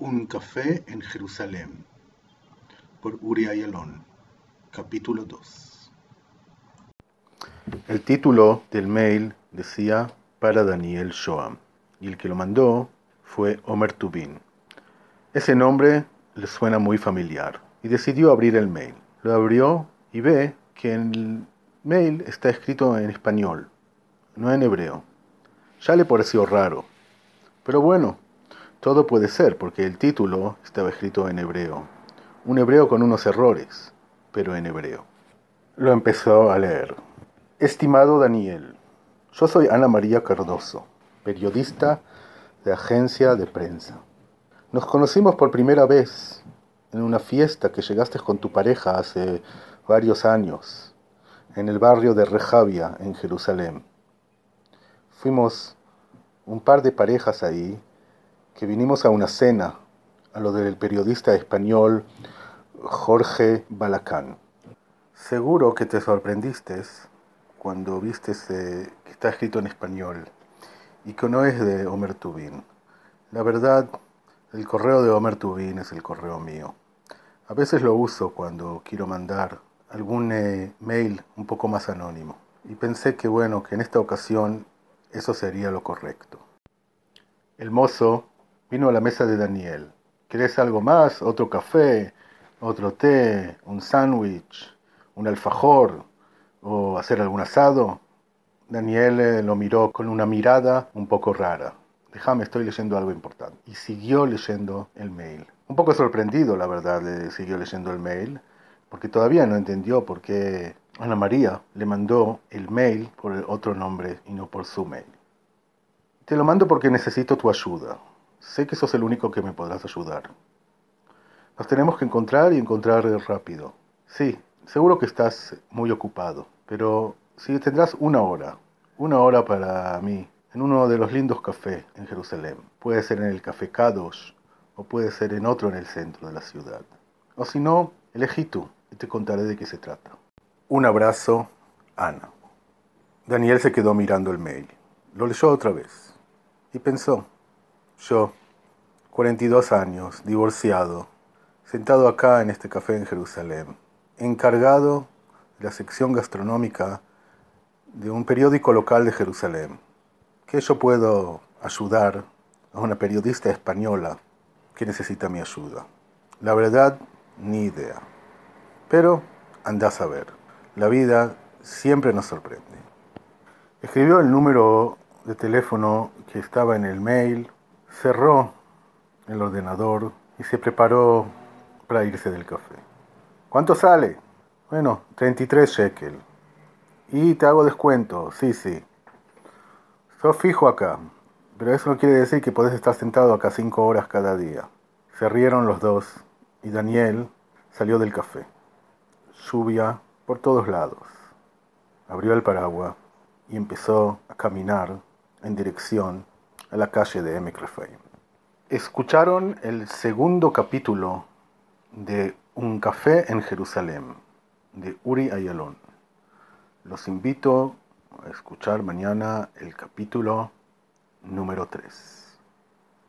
Un café en Jerusalén por Uri Ayalon, capítulo 2. El título del mail decía para Daniel Shoam y el que lo mandó fue Omer Tubin. Ese nombre le suena muy familiar y decidió abrir el mail. Lo abrió y ve que el mail está escrito en español, no en hebreo. Ya le pareció raro, pero bueno, todo puede ser porque el título estaba escrito en hebreo. Un hebreo con unos errores, pero en hebreo. Lo empezó a leer. Estimado Daniel, yo soy Ana María Cardoso, periodista de agencia de prensa. Nos conocimos por primera vez en una fiesta que llegaste con tu pareja hace varios años, en el barrio de Rejavia, en Jerusalén. Fuimos un par de parejas ahí que vinimos a una cena, a lo del periodista español Jorge Balacán. Seguro que te sorprendiste cuando viste que está escrito en español y que no es de Omer Tubin. La verdad, el correo de Omer Tubin es el correo mío. A veces lo uso cuando quiero mandar algún eh, mail un poco más anónimo. Y pensé que bueno, que en esta ocasión eso sería lo correcto. El mozo Vino a la mesa de Daniel. ¿Querés algo más? ¿Otro café? ¿Otro té? ¿Un sándwich? ¿Un alfajor? ¿O hacer algún asado? Daniel eh, lo miró con una mirada un poco rara. Déjame, estoy leyendo algo importante. Y siguió leyendo el mail. Un poco sorprendido, la verdad, le siguió leyendo el mail, porque todavía no entendió por qué Ana María le mandó el mail por otro nombre y no por su mail. Te lo mando porque necesito tu ayuda. Sé que sos el único que me podrás ayudar. Nos tenemos que encontrar y encontrar rápido. Sí, seguro que estás muy ocupado, pero si tendrás una hora, una hora para mí, en uno de los lindos cafés en Jerusalén. Puede ser en el Café Kadosh o puede ser en otro en el centro de la ciudad. O si no, elegí tú y te contaré de qué se trata. Un abrazo, Ana. Daniel se quedó mirando el mail. Lo leyó otra vez y pensó, yo, 42 años, divorciado, sentado acá en este café en Jerusalén, encargado de la sección gastronómica de un periódico local de Jerusalén. ¿Qué yo puedo ayudar a una periodista española que necesita mi ayuda? La verdad, ni idea. Pero andás a ver. La vida siempre nos sorprende. Escribió el número de teléfono que estaba en el mail cerró el ordenador y se preparó para irse del café. ¿Cuánto sale? Bueno, 33 shekel. Y te hago descuento, sí, sí. Sos fijo acá, pero eso no quiere decir que podés estar sentado acá cinco horas cada día. Se rieron los dos y Daniel salió del café. Lluvia por todos lados. Abrió el paraguas y empezó a caminar en dirección a la calle de Escucharon el segundo capítulo de Un café en Jerusalén, de Uri Ayalon. Los invito a escuchar mañana el capítulo número 3.